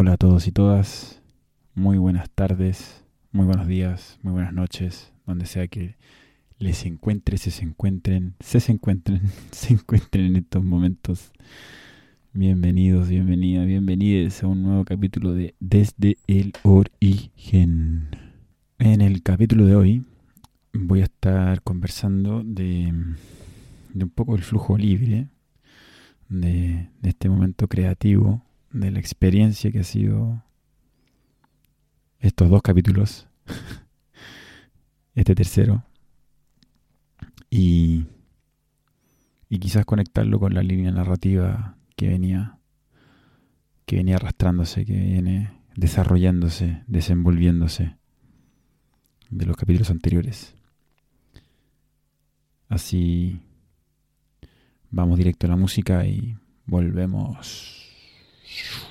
Hola a todos y todas, muy buenas tardes, muy buenos días, muy buenas noches, donde sea que les encuentre, se, encuentren, se, encuentren, se encuentren en estos momentos. Bienvenidos, bienvenida, bienvenidos a un nuevo capítulo de Desde el Origen. En el capítulo de hoy voy a estar conversando de, un poco el flujo libre, de este momento creativo, de la experiencia que ha sido estos dos capítulos, este tercero, y, y quizás conectarlo con la línea narrativa que venía, que venía arrastrándose, que viene desarrollándose, desenvolviéndose de los capítulos anteriores. Así vamos directo a la música y volvemos. Shoo.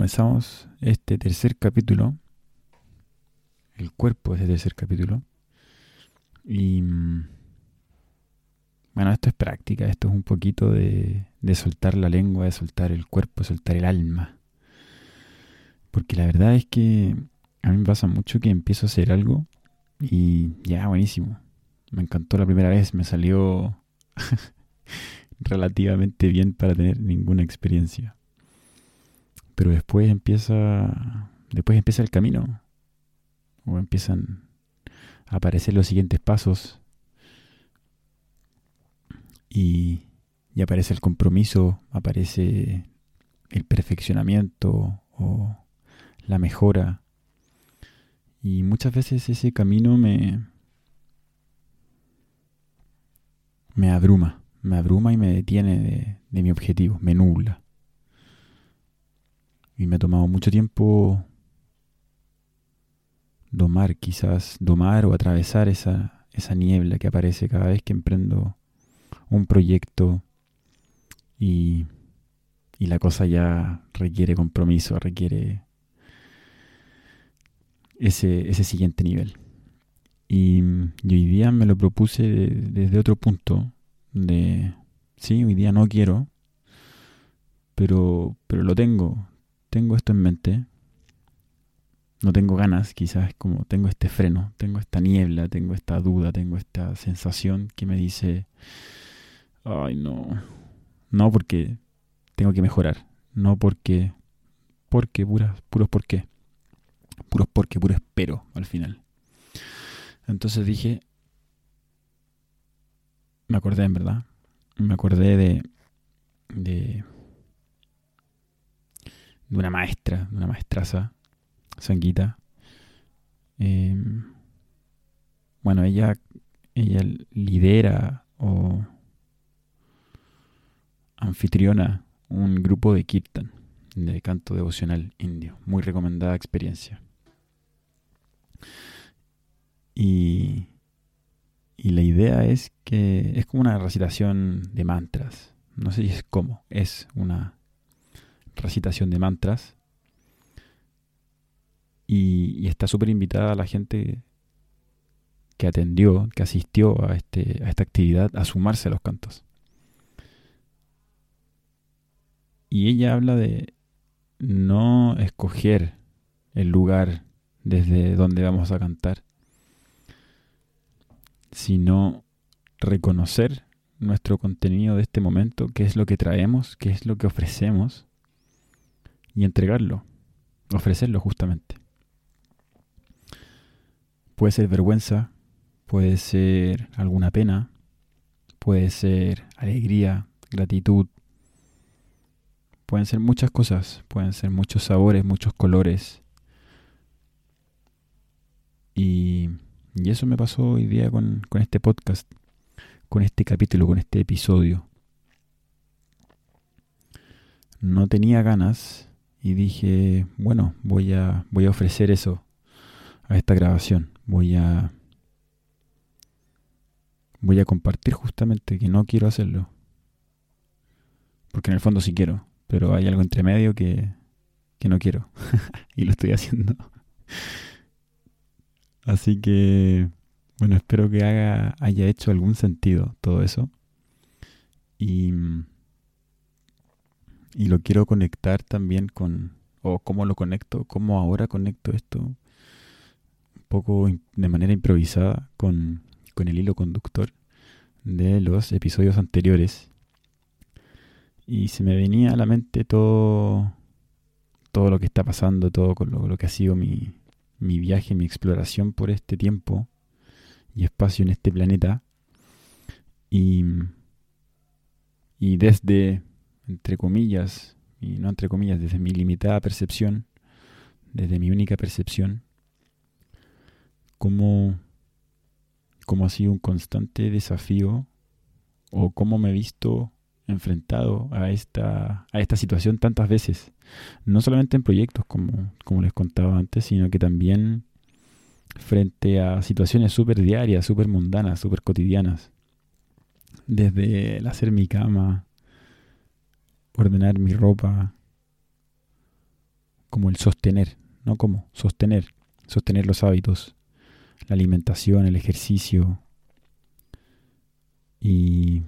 Comenzamos este tercer capítulo, el cuerpo de este tercer capítulo. Y mm, bueno, esto es práctica, esto es un poquito de, de soltar la lengua, de soltar el cuerpo, de soltar el alma. Porque la verdad es que a mí me pasa mucho que empiezo a hacer algo y ya, buenísimo. Me encantó la primera vez, me salió relativamente bien para tener ninguna experiencia pero después empieza después empieza el camino. O empiezan a aparecer los siguientes pasos. Y, y aparece el compromiso, aparece el perfeccionamiento o la mejora. Y muchas veces ese camino me me abruma, me abruma y me detiene de, de mi objetivo, me nubla. Y me ha tomado mucho tiempo domar, quizás domar o atravesar esa, esa niebla que aparece cada vez que emprendo un proyecto y, y la cosa ya requiere compromiso, requiere ese, ese siguiente nivel. Y, hoy día me lo propuse desde otro punto, de, sí, hoy día no quiero, pero, pero lo tengo, tengo esto en mente, no tengo ganas, quizás como tengo este freno, tengo esta niebla, tengo esta duda, tengo esta sensación que me dice, ay no, no porque tengo que mejorar, no porque, porque, puras, puros por qué, puros porque, puro espero al final. Entonces dije, me acordé en verdad, me acordé de, de de una maestra, de una maestraza, Sanguita. Em, bueno, ella, ella lidera o anfitriona un grupo de kirtan, de canto devocional indio. Muy recomendada experiencia. Y, y la idea es que es como una recitación de mantras. No sé si es cómo, es una recitación de mantras. Y, está súper invitada a la gente que atendió, que asistió a, este, a esta actividad, a sumarse a los cantos. Y ella habla de no escoger el lugar desde donde vamos a cantar, sino reconocer nuestro contenido de este momento, qué es lo que traemos, qué es lo que ofrecemos, y entregarlo, ofrecerlo justamente. Puede ser vergüenza, puede ser alguna pena, puede ser alegría, gratitud, pueden ser muchas cosas, pueden ser muchos sabores, muchos colores. Y, eso me pasó hoy día con, con este podcast con este capítulo, con este episodio. No tenía ganas y dije, bueno, voy a, voy a ofrecer eso a esta grabación. Voy a voy a compartir justamente que no quiero hacerlo. Porque en el fondo sí quiero, pero hay algo entre medio que, que no quiero. y lo estoy haciendo. Así que bueno, espero que haya hecho algún sentido todo eso. Y, y lo quiero conectar también con, o cómo lo conecto, cómo ahora conecto esto un poco de manera improvisada con, con el hilo conductor de los episodios anteriores. Y se me venía a la mente todo, todo lo que está pasando, todo con lo, lo que ha sido mi, mi viaje, mi exploración por este tiempo y espacio en este planeta. Y, y desde, entre comillas, y no entre comillas, desde mi limitada percepción, desde mi única percepción, cómo, cómo ha sido un constante desafío o cómo me he visto enfrentado a esta, a esta situación tantas veces. No solamente en proyectos, como, como les contaba antes, sino que también frente a situaciones súper diarias, súper mundanas, súper cotidianas. Desde el hacer mi cama, ordenar mi ropa, como el sostener, no como, sostener, sostener los hábitos, la alimentación, el ejercicio. Y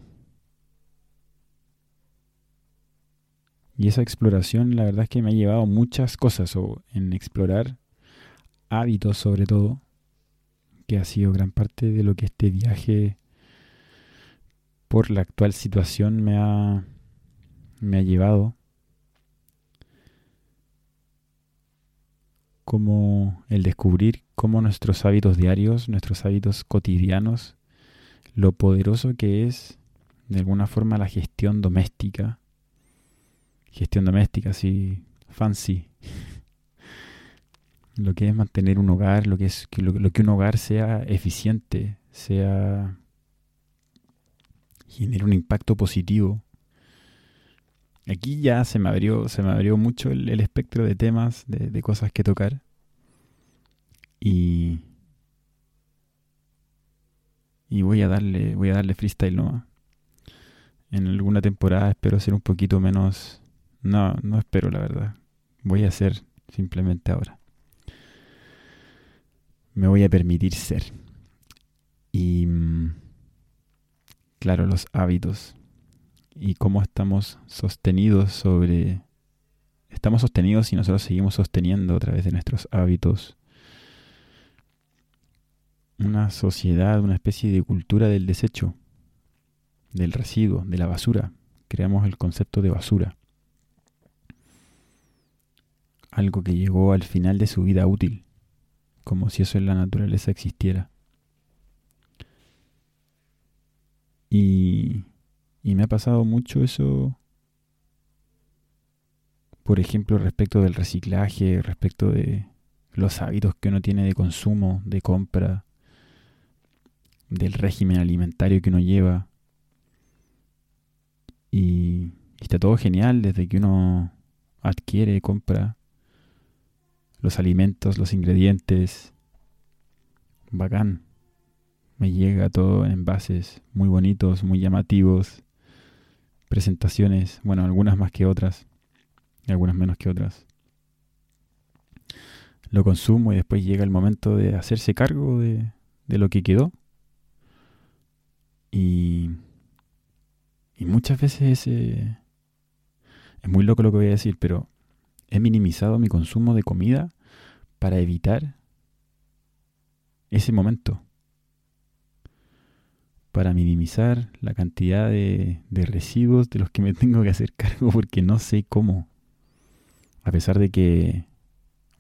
y esa exploración la verdad es que me ha llevado muchas cosas o en explorar hábitos sobre todo, que ha sido gran parte de lo que este viaje por la actual situación me ha, me ha llevado. Como el descubrir cómo nuestros hábitos diarios, nuestros hábitos cotidianos, lo poderoso que es de alguna forma la gestión doméstica. Gestión doméstica, así fancy, lo que es mantener un hogar, lo que es que lo, que un hogar sea eficiente, sea genere un impacto positivo. Aquí ya se me abrió, se me abrió mucho el, espectro de temas, de, cosas que tocar. Y, y voy a darle, voy a darle freestyle nomás. En alguna temporada espero ser un poquito menos. No, no espero la verdad. Voy a hacer simplemente ahora me voy a permitir ser. Y mm, claro, los hábitos y cómo estamos sostenidos sobre... Estamos sostenidos y nosotros seguimos sosteniendo a través de nuestros hábitos una sociedad, una especie de cultura del desecho, del residuo, de la basura. Creamos el concepto de basura. Algo que llegó al final de su vida útil como si eso en la naturaleza existiera. Y, y me ha pasado mucho eso, por ejemplo, respecto del reciclaje, respecto de los hábitos que uno tiene de consumo, de compra, del régimen alimentario que uno lleva. Y, está todo genial desde que uno adquiere, compra los alimentos, los ingredientes. Bacán. Me llega todo en envases muy bonitos, muy llamativos. Presentaciones, bueno, algunas más que otras. algunas menos que otras. Lo consumo y después llega el momento de hacerse cargo de, de lo que quedó. Y, y muchas veces ese... Es muy loco lo que voy a decir, pero he minimizado mi consumo de comida para evitar ese momento. Para minimizar la cantidad de, de residuos de los que me tengo que hacer cargo porque no sé cómo. A pesar de que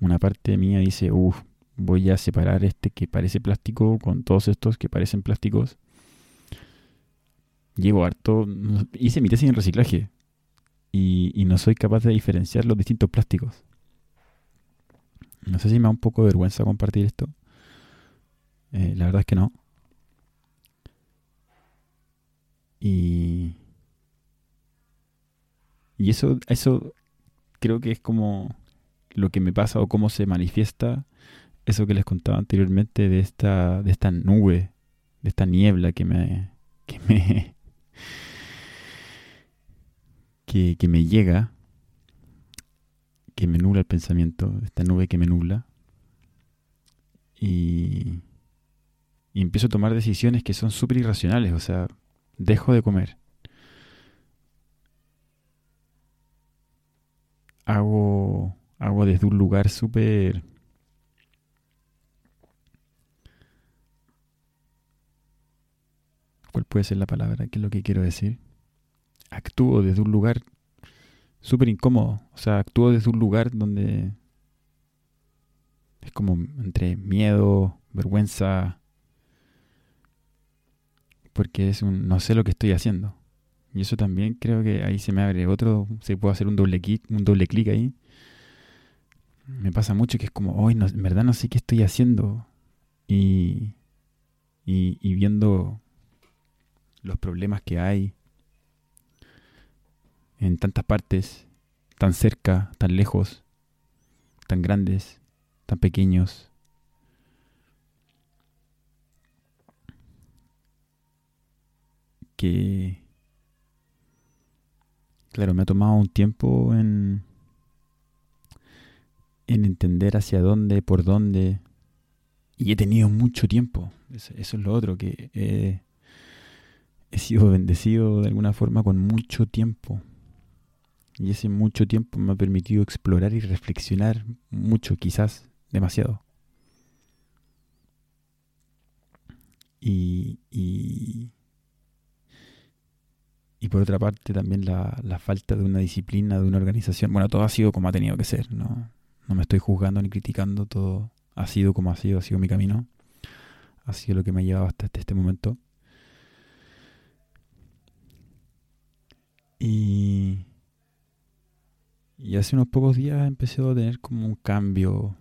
una parte mía dice, uff, voy a separar este que parece plástico con todos estos que parecen plásticos. Llevo harto, hice mi tesis en reciclaje y, no soy capaz de diferenciar los distintos plásticos. No sé si me da un poco de vergüenza compartir esto. Eh, la verdad es que no. Y, y eso, eso creo que es como lo que me pasa o cómo se manifiesta eso que les contaba anteriormente de esta, de esta nube, de esta niebla que me, que me, que, me llega, que me nubla el pensamiento, esta nube que me nubla, y, y empiezo a tomar decisiones que son súper irracionales, o sea, dejo de comer. Hago, hago desde un lugar súper ¿Cuál puede ser la palabra? ¿Qué es lo que quiero decir? Actúo desde un lugar súper incómodo. O sea, actúo desde un lugar donde es como entre miedo, vergüenza, porque es un no sé lo que estoy haciendo. Y eso también creo que ahí se me abre otro, se puede hacer un doble clic, un doble clic ahí. Me pasa mucho que es como, hoy en verdad no sé qué estoy haciendo. Y, y viendo los problemas que hay en tantas partes, tan cerca, tan lejos, tan grandes, tan pequeños. Que, claro, me ha tomado un tiempo en, en entender hacia dónde, por dónde, y he tenido mucho tiempo. Eso, es lo otro, que he sido bendecido de alguna forma con mucho tiempo. Y ese mucho tiempo me ha permitido explorar y reflexionar mucho, quizás demasiado. Y, por otra parte también la, la, falta de una disciplina, de una organización. Bueno, todo ha sido como ha tenido que ser, ¿no? No me estoy juzgando ni criticando, todo ha sido como ha sido, ha sido mi camino. Ha sido lo que me ha llevado hasta este momento. Y, y hace unos pocos días empecé a tener como un cambio,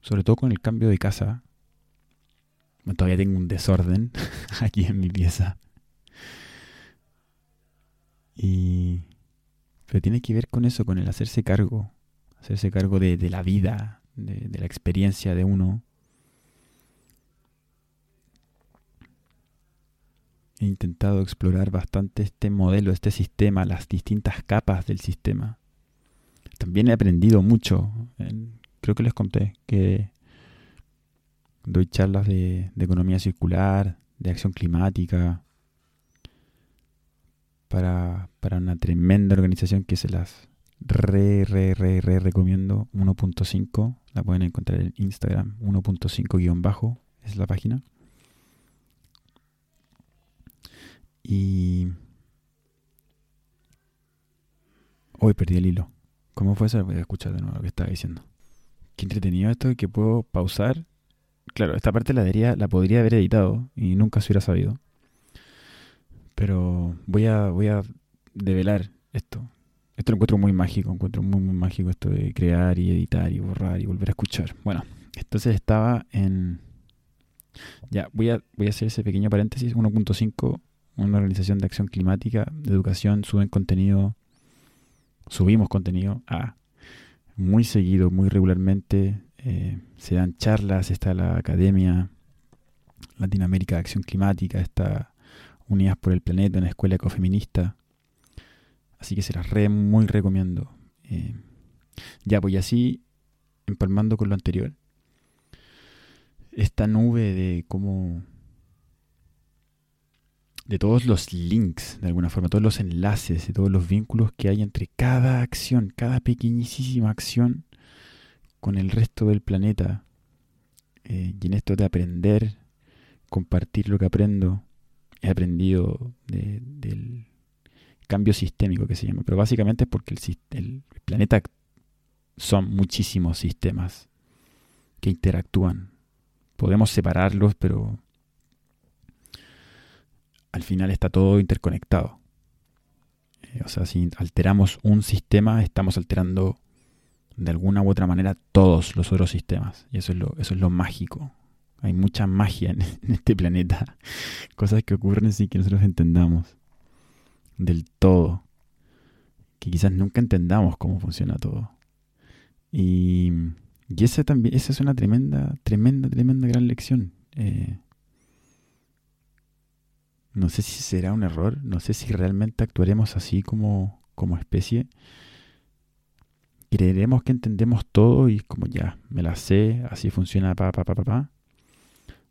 sobre todo con el cambio de casa. todavía tengo un desorden aquí en mi pieza. Y, pero tiene que ver con eso, con el hacerse cargo, hacerse cargo de, la vida, de la experiencia de uno he intentado explorar bastante este modelo, este sistema, las distintas capas del sistema. También he aprendido mucho. creo que les conté que doy charlas de, economía circular, de acción climática, para, para, una tremenda organización que se las re, re, re, re recomiendo. 1.5, la pueden encontrar en Instagram, 1.5 guion bajo, es la página. Y... Hoy perdí el hilo. ¿Cómo fue eso? Voy a escuchar de nuevo lo que estaba diciendo. Qué entretenido esto que puedo pausar. Claro, esta parte la, la podría haber editado y nunca se hubiera sabido. Pero voy a, voy a develar esto. Esto lo encuentro muy mágico, encuentro muy, muy mágico esto de crear y editar y borrar y volver a escuchar. Bueno, entonces estaba en... Ya, voy a, voy a hacer ese pequeño paréntesis. 1.5 una organización de acción climática, de educación, suben contenido, subimos contenido a muy seguido, muy regularmente. Eh, se dan charlas, está la Academia Latinoamérica de Acción Climática, está Unidas por el Planeta, una escuela ecofeminista. Así que se las re, muy recomiendo. Eh, ya, pues así, empalmando con lo anterior, esta nube de cómo de todos los links, de alguna forma, todos los enlaces, de todos los vínculos que hay entre cada acción, cada pequeñísima acción con el resto del planeta. Eh, y en esto de aprender, compartir lo que aprendo, he aprendido del cambio sistémico que se llama. Pero básicamente es porque el, el planeta son muchísimos sistemas que interactúan. Podemos separarlos, pero al final está todo interconectado. Eh, o sea, si alteramos un sistema, estamos alterando de alguna u otra manera todos los otros sistemas. Y eso es lo, eso es lo mágico. Hay mucha magia en, este planeta. Cosas que ocurren sin que nosotros entendamos del todo. Que quizás nunca entendamos cómo funciona todo. Y, y esa también, esa es una tremenda, tremenda, tremenda gran lección. Eh, no sé si será un error, no sé si realmente actuaremos así como, como especie. Creeremos que entendemos todo y como ya, me la sé, así funciona, pa, pa, pa, pa, pa.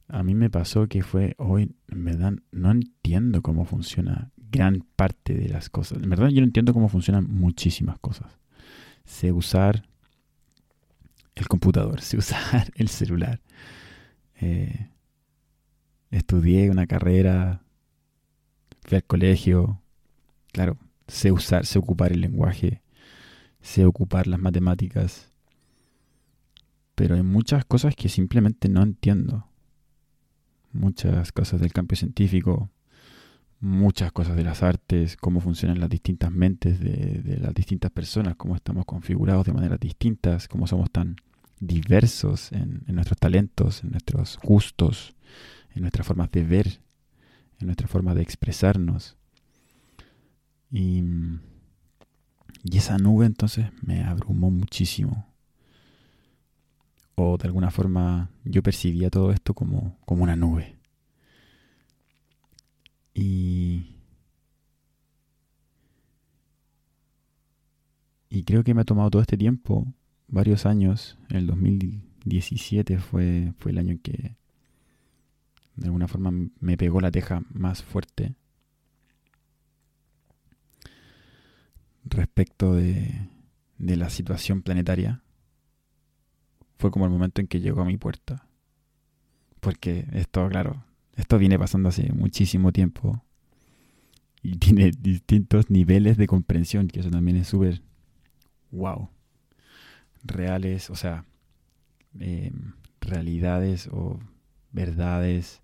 A mí me pasó que fue, hoy, en verdad, no entiendo cómo funciona gran parte de las cosas. En verdad, yo no entiendo cómo funcionan muchísimas cosas. Sé usar el computador, sé usar el celular. Eh, estudié una carrera fui al colegio, claro, sé usar, sé ocupar el lenguaje, sé ocupar las matemáticas, pero hay muchas cosas que simplemente no entiendo. Muchas cosas del campo científico, muchas cosas de las artes, cómo funcionan las distintas mentes de, las distintas personas, cómo estamos configurados de maneras distintas, cómo somos tan diversos en, nuestros talentos, en nuestros gustos, en nuestras formas de ver en nuestra forma de expresarnos. Y esa nube entonces me abrumó muchísimo. O de alguna forma yo percibía todo esto como, como una nube. Y, y creo que me ha tomado todo este tiempo, varios años, el 2017 fue, fue el año en que de alguna forma me pegó la teja más fuerte respecto de, de la situación planetaria fue como el momento en que llegó a mi puerta. Porque esto, claro, esto viene pasando hace muchísimo tiempo y tiene distintos niveles de comprensión, que eso también es súper wow. Reales, o sea, eh, realidades o verdades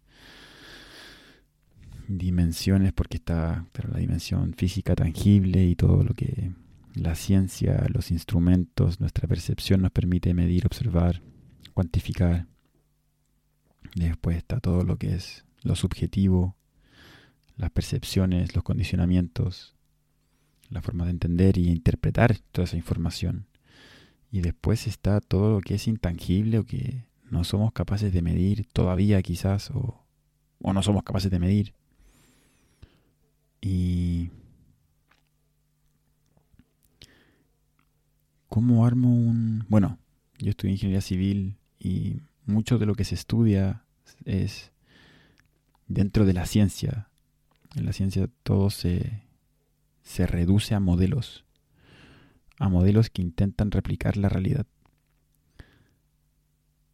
dimensiones, porque está pero la dimensión física tangible y todo lo que la ciencia, los instrumentos, nuestra percepción nos permite medir, observar, cuantificar. Después está todo lo que es lo subjetivo, las percepciones, los condicionamientos, la forma de entender y interpretar toda esa información. Y después está todo lo que es intangible o que no somos capaces de medir todavía quizás o, o no somos capaces de medir. Y ¿cómo armo un... Bueno, yo estudié ingeniería civil y mucho de lo que se estudia es dentro de la ciencia. En la ciencia todo se, se reduce a modelos, a modelos que intentan replicar la realidad.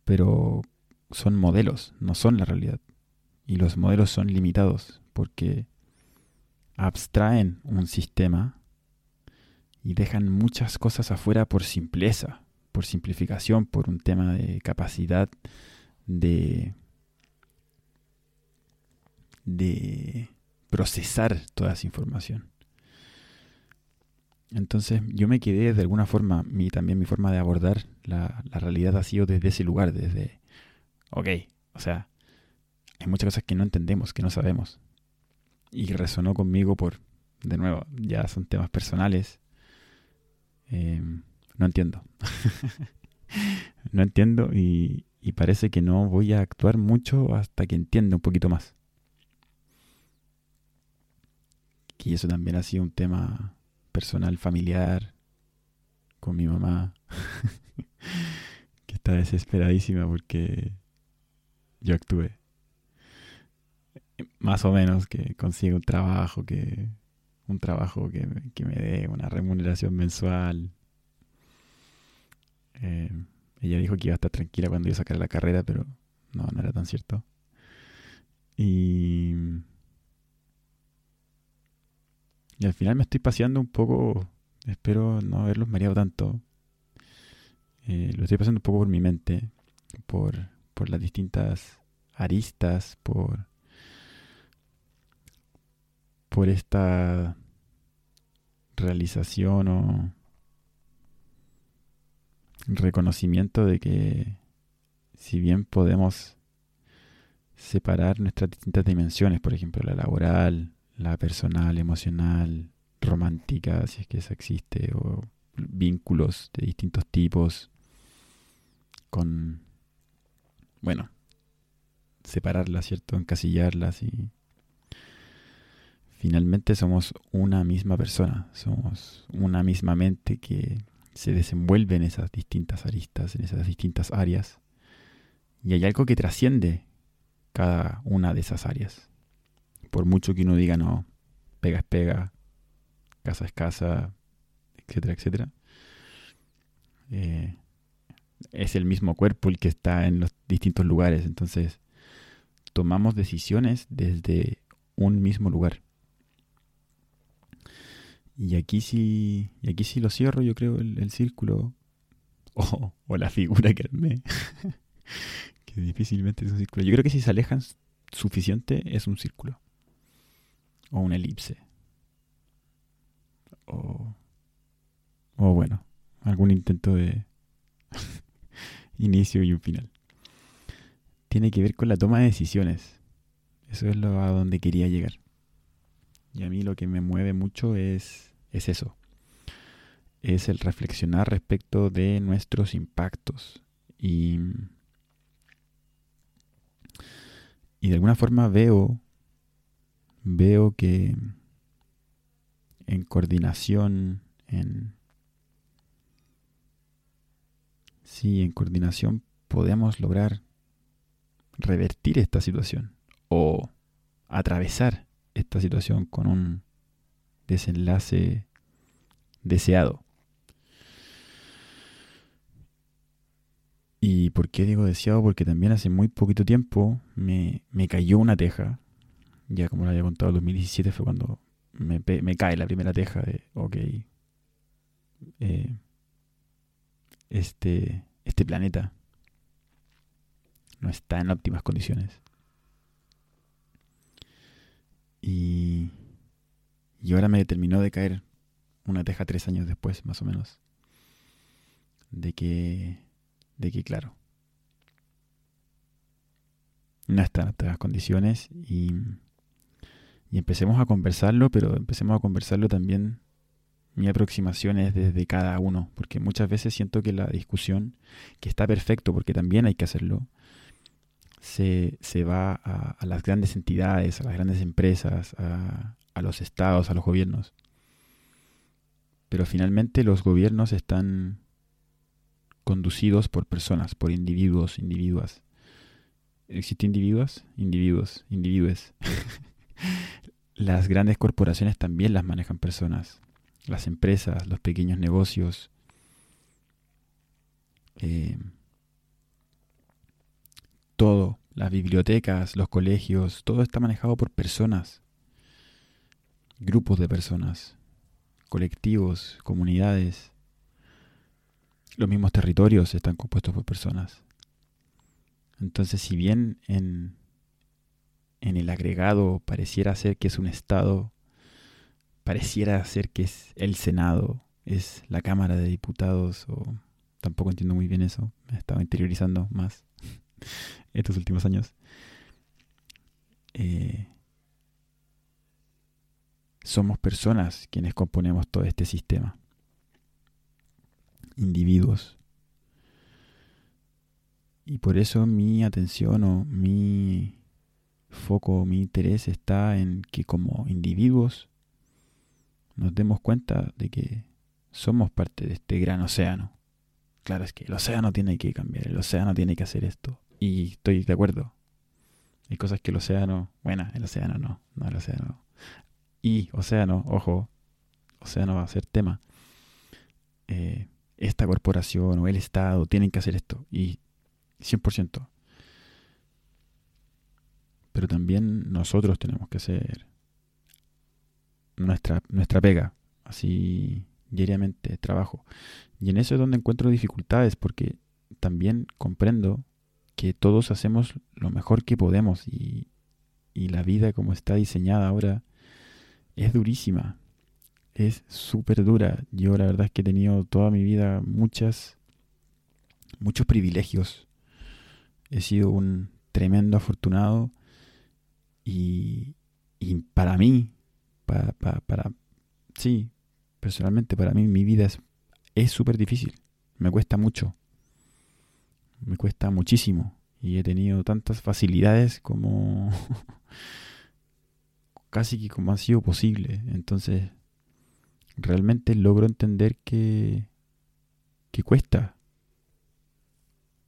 Pero son modelos, no son la realidad. Y los modelos son limitados porque abstraen un sistema y dejan muchas cosas afuera por simpleza, por simplificación, por un tema de capacidad de, de procesar toda esa información. Entonces yo me quedé de alguna forma, mi, también mi forma de abordar la, la realidad ha sido desde ese lugar, desde, ok, o sea, hay muchas cosas que no entendemos, que no sabemos, y resonó conmigo por, de nuevo, ya son temas personales. Eh, no entiendo. no entiendo y, parece que no voy a actuar mucho hasta que entienda un poquito más. Y eso también ha sido un tema personal, familiar, con mi mamá, que está desesperadísima porque yo actué. Más o menos que consiga un trabajo, que un trabajo que, que me dé una remuneración mensual. Eh, ella dijo que iba a estar tranquila cuando yo sacara la carrera, pero no, no era tan cierto. Y, y al final me estoy paseando un poco, espero no haberlos mareado tanto. Eh, lo estoy pasando un poco por mi mente, por, por las distintas aristas, por, por esta realización o reconocimiento de que si bien podemos separar nuestras distintas dimensiones, por ejemplo, la laboral, la personal, emocional, romántica, si es que esa existe, o vínculos de distintos tipos, con, bueno, separarlas, ¿cierto? Encasillarlas y finalmente somos una misma persona, somos una misma mente que se desenvuelve en esas distintas aristas, en esas distintas áreas, y hay algo que trasciende cada una de esas áreas. Por mucho que uno diga, no, pega es pega, casa es casa, etcétera, etcétera. Eh, es el mismo cuerpo el que está en los distintos lugares. Entonces, tomamos decisiones desde un mismo lugar. Y aquí sí, y aquí sí lo cierro, yo creo, el, círculo. O, la figura que armé. difícilmente es un círculo. Yo creo que si se alejan suficiente es un círculo. O una elipse. O, o bueno, algún intento de inicio y un final. Tiene que ver con la toma de decisiones. Eso es lo a donde quería llegar. Y a mí lo que me mueve mucho es, es eso. Es el reflexionar respecto de nuestros impactos. Y y de alguna forma veo, veo que en coordinación, en... Sí, en coordinación podemos lograr revertir esta situación o atravesar esta situación con un desenlace deseado. ¿Y por qué digo deseado? Porque también hace muy poquito tiempo me, cayó una teja. Ya como lo había contado, el 2017 fue cuando me, me cae la primera teja de, ok, eh, este, este planeta no está en óptimas condiciones. Y, y ahora me terminó de caer una teja tres años después, más o menos, de que de que, claro, no están en las condiciones y, y empecemos a conversarlo, pero empecemos a conversarlo también. Mi aproximación es desde cada uno, porque muchas veces siento que la discusión, que está perfecto, porque también hay que hacerlo, se, se va a, las grandes entidades, a las grandes empresas, a, a los estados, a los gobiernos. Pero finalmente los gobiernos están conducidos por personas, por individuos, individuas. ¿Existen individuos? Individuos, individuos. las grandes corporaciones también las manejan personas. Las empresas, los pequeños negocios. Eh, todo, las bibliotecas, los colegios, todo está manejado por personas. Grupos de personas, colectivos, comunidades. Los mismos territorios están compuestos por personas. Entonces, si bien en, en el agregado pareciera ser que es un Estado, pareciera ser que es el Senado, es la Cámara de Diputados, o tampoco entiendo muy bien eso, me he estado interiorizando más estos últimos años. Eh, somos personas quienes componemos todo este sistema individuos. Y por eso mi atención o mi foco, mi interés está en que como individuos nos demos cuenta de que somos parte de este gran océano. Claro, es que el océano tiene que cambiar, el océano tiene que hacer esto. Y estoy de acuerdo. Hay cosas que el océano, bueno, el océano no, no el océano. Y océano, ojo, océano va a ser tema. Eh, esta corporación o el Estado tienen que hacer esto. Y 100%. Pero también nosotros tenemos que hacer nuestra, nuestra pega. Así diariamente trabajo. Y en eso es donde encuentro dificultades porque también comprendo que todos hacemos lo mejor que podemos y, y la vida como está diseñada ahora es durísima. Es súper dura. Yo la verdad es que he tenido toda mi vida muchas, muchos privilegios. He sido un tremendo afortunado y, y para mí, para, para, para, sí, personalmente para mí mi vida es súper difícil. Me cuesta mucho. Me cuesta muchísimo. Y he tenido tantas facilidades como casi que como ha sido posible. Entonces, realmente logro entender que, que cuesta.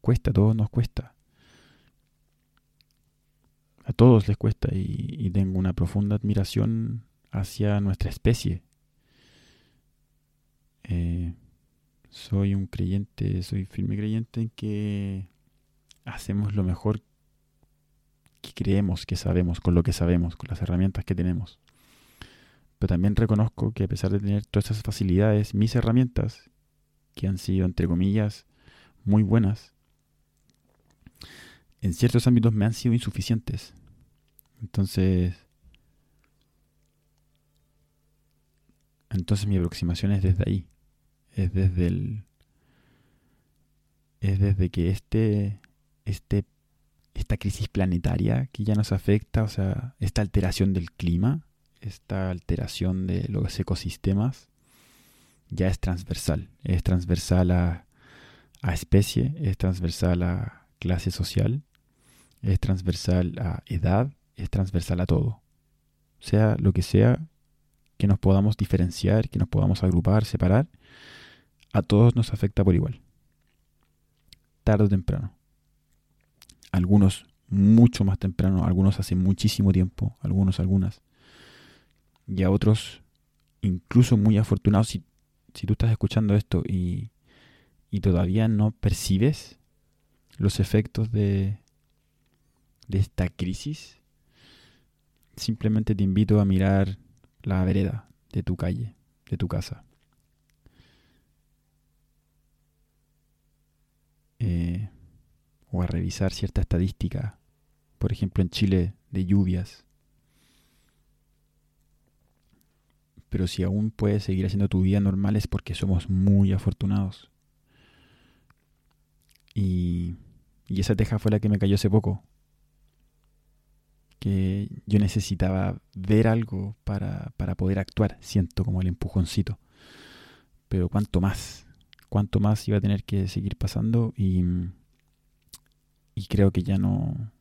Cuesta, a todos nos cuesta. A todos les cuesta y, y tengo una profunda admiración hacia nuestra especie eh, soy un creyente, soy firme creyente en que hacemos lo mejor que creemos que sabemos, con lo que sabemos, con las herramientas que tenemos. Pero también reconozco que a pesar de tener todas esas facilidades, mis herramientas, que han sido, entre comillas, muy buenas, en ciertos ámbitos me han sido insuficientes. Entonces, entonces mi aproximación es desde ahí es desde el es desde que este, este esta crisis planetaria que ya nos afecta, o sea, esta alteración del clima, esta alteración de los ecosistemas, ya es transversal. Es transversal a, a especie, es transversal a clase social, es transversal a edad, es transversal a todo. Sea lo que sea que nos podamos diferenciar, que nos podamos agrupar, separar, a todos nos afecta por igual. Tarde o temprano. Algunos mucho más temprano, algunos hace muchísimo tiempo, algunos, algunas. Y a otros incluso muy afortunados. Si, si tú estás escuchando esto y, y todavía no percibes los efectos de, de esta crisis, simplemente te invito a mirar la vereda de tu calle, de tu casa. Eh, o a revisar cierta estadística, por ejemplo en Chile, de lluvias. Pero si aún puedes seguir haciendo tu vida normal es porque somos muy afortunados. Y, y esa teja fue la que me cayó hace poco. Que yo necesitaba ver algo para, para poder actuar. Siento como el empujoncito. Pero cuánto más cuánto más iba a tener que seguir pasando y, y creo que ya no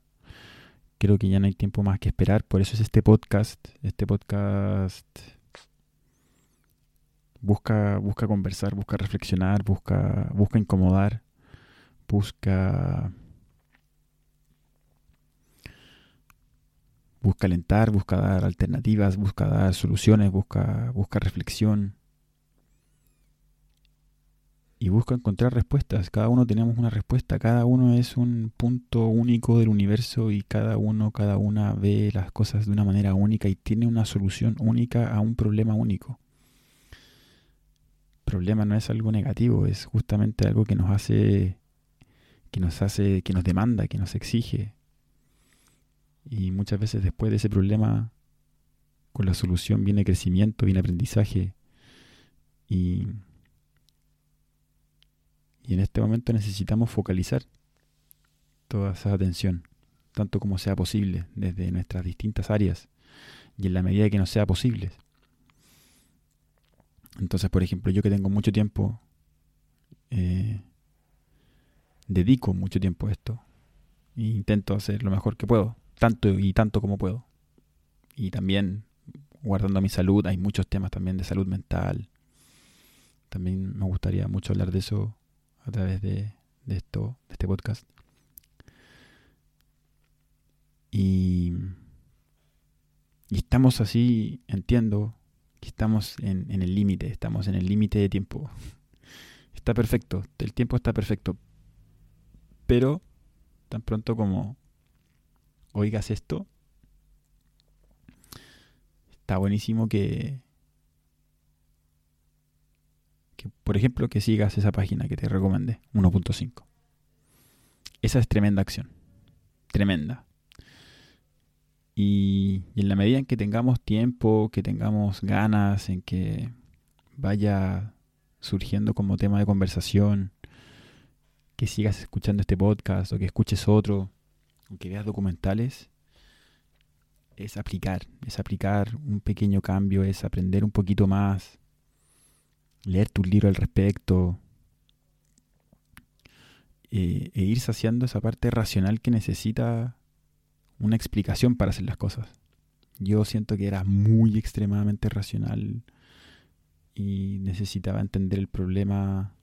creo que ya no hay tiempo más que esperar. Por eso es este podcast este podcast busca busca conversar busca reflexionar busca busca incomodar busca busca alentar busca dar alternativas busca dar soluciones busca busca reflexión y busca encontrar respuestas. Cada uno tenemos una respuesta, cada uno es un punto único del universo y cada uno, cada una ve las cosas de una manera única y tiene una solución única a un problema único. Problema no es algo negativo, es justamente algo que nos hace que nos hace, que nos demanda, que nos exige. Y muchas veces después de ese problema con la solución viene crecimiento, viene aprendizaje y y en este momento necesitamos focalizar toda esa atención, tanto como sea posible, desde nuestras distintas áreas y en la medida que nos sea posible. Entonces, por ejemplo, yo que tengo mucho tiempo, eh, dedico mucho tiempo a esto e intento hacer lo mejor que puedo, tanto y tanto como puedo. Y también guardando mi salud, hay muchos temas también de salud mental, También me gustaría mucho hablar de eso a través de, de esto, de este podcast. Y, y estamos así, entiendo, que estamos en, en el límite, estamos en el límite de tiempo. Está perfecto, el tiempo está perfecto. Pero tan pronto como oigas esto, está buenísimo que, por ejemplo, que sigas esa página que te recomendé, 1.5. Esa es tremenda acción. Tremenda. Y, y, en la medida en que tengamos tiempo, que tengamos ganas, en que vaya surgiendo como tema de conversación, que sigas escuchando este podcast o que escuches otro, o que veas documentales, es aplicar, es aplicar un pequeño cambio, es aprender un poquito más, leer tu libro al respecto, eh, e ir saciando esa parte racional que necesita una explicación para hacer las cosas. Yo siento que era muy extremadamente racional y necesitaba entender el problema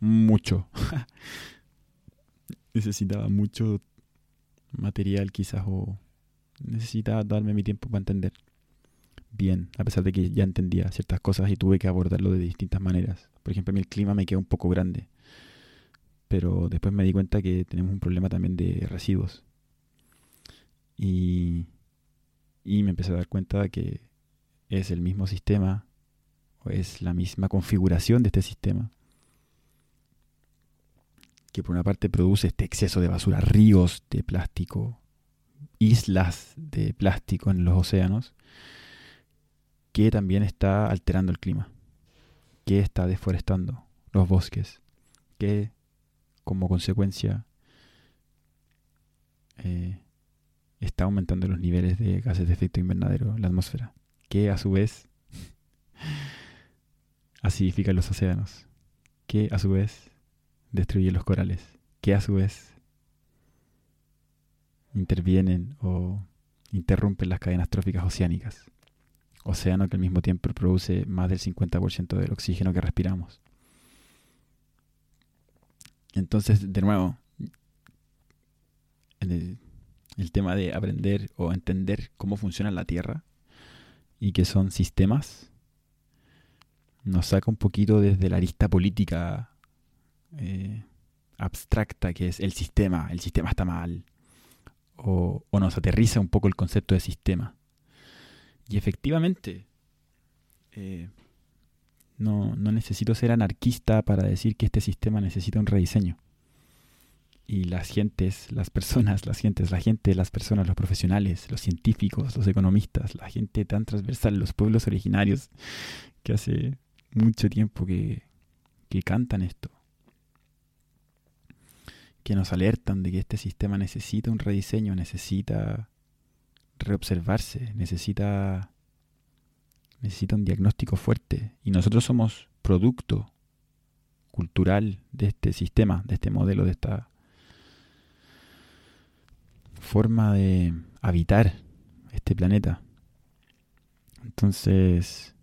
mucho. necesitaba mucho material quizás o necesitaba darme mi tiempo para entender bien, a pesar de que ya entendía ciertas cosas y tuve que abordarlo de distintas maneras. Por ejemplo, a mí el clima me queda un poco grande, pero después me di cuenta que tenemos un problema también de residuos. Y, y me empecé a dar cuenta de que es el mismo sistema, o es la misma configuración de este sistema, que por una parte produce este exceso de basura, ríos de plástico, islas de plástico en los océanos, que también está alterando el clima, que está deforestando los bosques, que como consecuencia eh, está aumentando los niveles de gases de efecto invernadero en la atmósfera, que a su vez acidifica los océanos, que a su vez destruye los corales, que a su vez intervienen o interrumpen las cadenas tróficas oceánicas. Océano que al mismo tiempo produce más del 50% del oxígeno que respiramos. Entonces, de nuevo, el, tema de aprender o entender cómo funciona la Tierra y que son sistemas nos saca un poquito desde la arista política eh, abstracta que es el sistema, el sistema está mal, o, nos aterriza un poco el concepto de sistema. Y efectivamente, eh, no, no necesito ser anarquista para decir que este sistema necesita un rediseño. Y las gentes, las personas, las gentes, la gente, las personas, los profesionales, los científicos, los economistas, la gente tan transversal, los pueblos originarios, que hace mucho tiempo que, que cantan esto, que nos alertan de que este sistema necesita un rediseño, necesita reobservarse, necesita, necesita un diagnóstico fuerte. Y nosotros somos producto cultural de este sistema, de este modelo, de esta forma de habitar este planeta. Entonces,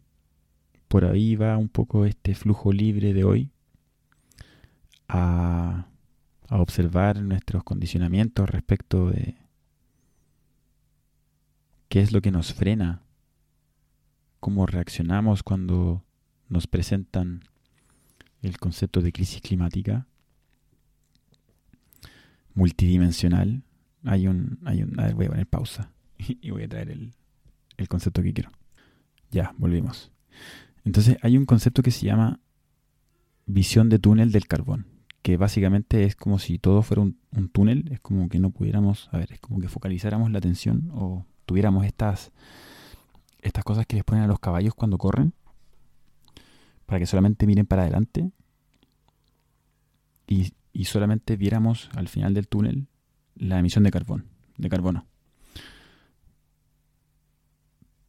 por ahí va un poco este flujo libre de hoy a a observar nuestros condicionamientos respecto de qué es lo que nos frena, cómo reaccionamos cuando nos presentan el concepto de crisis climática multidimensional. Hay un, hay un, a ver, voy a poner pausa y voy a traer el, el concepto que quiero. Ya, volvimos. Entonces hay un concepto que se llama visión de túnel del carbón que básicamente es como si todo fuera un, túnel, es como que no pudiéramos, a ver, es como que focalizáramos la atención o tuviéramos estas, estas cosas que les ponen a los caballos cuando corren, para que solamente miren para adelante y, y solamente viéramos al final del túnel la emisión de carbón, de carbono.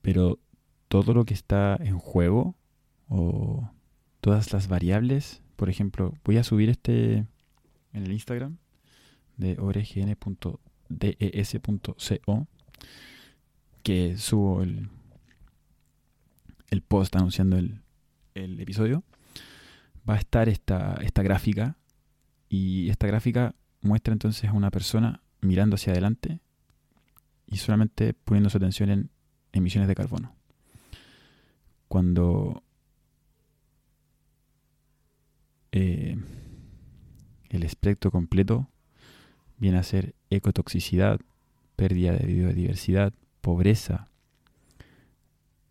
Pero todo lo que está en juego o todas las variables por ejemplo, voy a subir este en el Instagram de orgn.des.co que subo el, el post anunciando el, el episodio. va a estar esta, esta gráfica y esta gráfica muestra entonces a una persona mirando hacia adelante y solamente poniendo su atención en emisiones de carbono. Cuando eh, el espectro completo viene a ser ecotoxicidad, pérdida de biodiversidad, pobreza,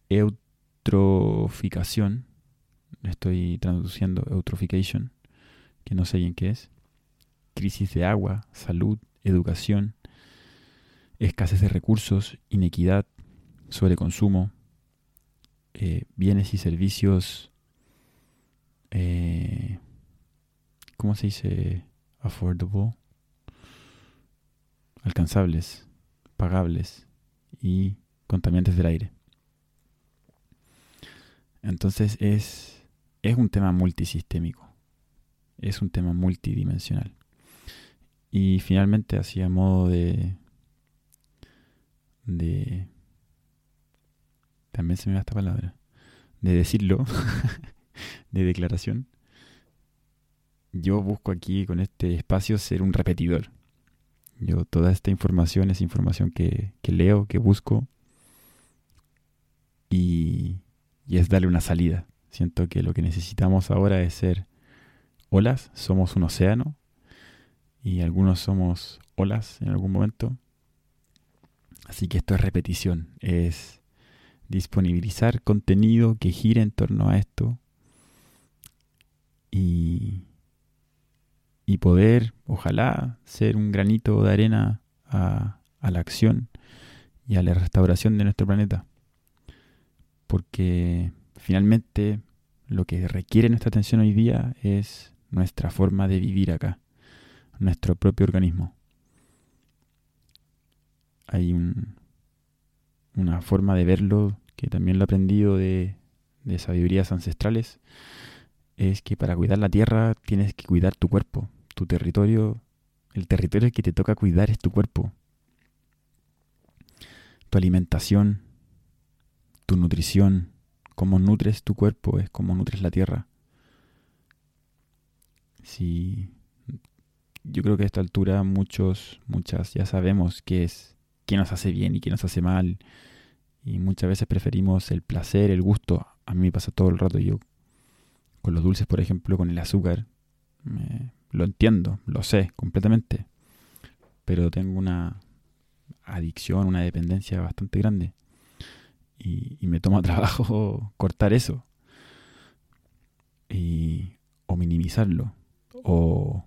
eutroficación, estoy traduciendo eutrofication, que no sé bien qué es, crisis de agua, salud, educación, escasez de recursos, inequidad, sobreconsumo, eh, bienes y servicios, eh, ¿cómo se dice? Affordable, alcanzables, pagables y contaminantes del aire. Entonces es, es un tema multisistémico, es un tema multidimensional. Y finalmente, así a modo de, de... También se me va esta palabra. De decirlo, de declaración. Yo busco aquí con este espacio ser un repetidor. Yo toda esta información es información que, que leo, que busco. Y, y es darle una salida. Siento que lo que necesitamos ahora es ser olas, somos un océano y algunos somos olas en algún momento. Así que esto es repetición, es disponibilizar contenido que gire en torno a esto y, y poder, ojalá, ser un granito de arena a, la acción y a la restauración de nuestro planeta. Porque finalmente lo que requiere nuestra atención hoy día es nuestra forma de vivir acá nuestro propio organismo. Hay una forma de verlo que también lo he aprendido de sabidurías ancestrales, es que para cuidar la tierra tienes que cuidar tu cuerpo, tu territorio, el territorio que te toca cuidar es tu cuerpo, tu alimentación, tu nutrición, cómo nutres tu cuerpo es cómo nutres la tierra. Si yo creo que a esta altura muchos, muchas ya sabemos qué es, qué nos hace bien y qué nos hace mal. Y muchas veces preferimos el placer, el gusto. A mí me pasa todo el rato yo con los dulces, por ejemplo, con el azúcar. Lo entiendo, lo sé completamente. Pero tengo una adicción, una dependencia bastante grande. Y, me toma trabajo cortar eso. Y, o minimizarlo. O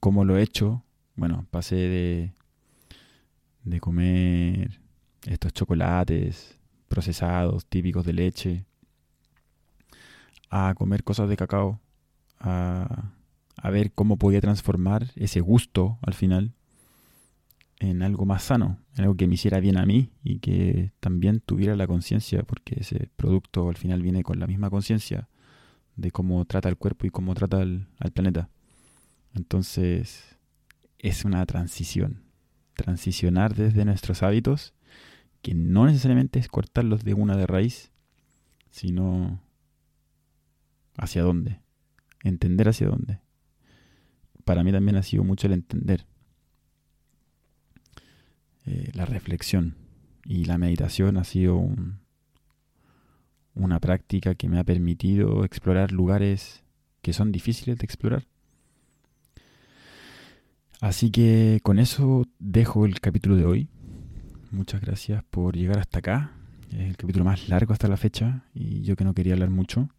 ¿Cómo lo he hecho? Bueno, pasé de, de comer estos chocolates procesados, típicos de leche, a comer cosas de cacao, a, a ver cómo podía transformar ese gusto al final en algo más sano, en algo que me hiciera bien a mí y que también tuviera la conciencia, porque ese producto al final viene con la misma conciencia de cómo trata el cuerpo y cómo trata al planeta. Entonces, es una transición. Transicionar desde nuestros hábitos, que no necesariamente es cortarlos de una de raíz, sino hacia dónde. Entender hacia dónde. Para mí también ha sido mucho el entender. Eh, la reflexión y la meditación ha sido una práctica que me ha permitido explorar lugares que son difíciles de explorar Así que con eso dejo el capítulo de hoy. Muchas gracias por llegar hasta acá. Es el capítulo más largo hasta la fecha y yo que no quería hablar mucho.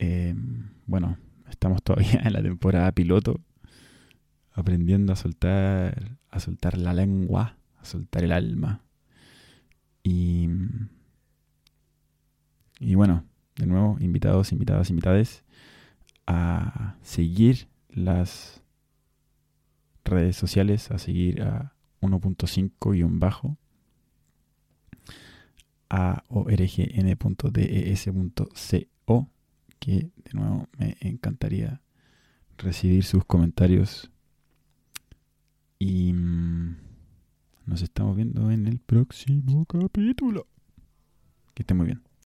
Em, bueno, estamos todavía en la temporada piloto, aprendiendo a soltar, a soltar la lengua, a soltar el alma. Y, y bueno, de nuevo, invitados, invitadas, invitades a seguir las redes sociales, a seguir a 1.5 y un bajo a orgn.des.co que de nuevo me encantaría recibir sus comentarios. Y mm, nos estamos viendo en el próximo capítulo. Que esté muy bien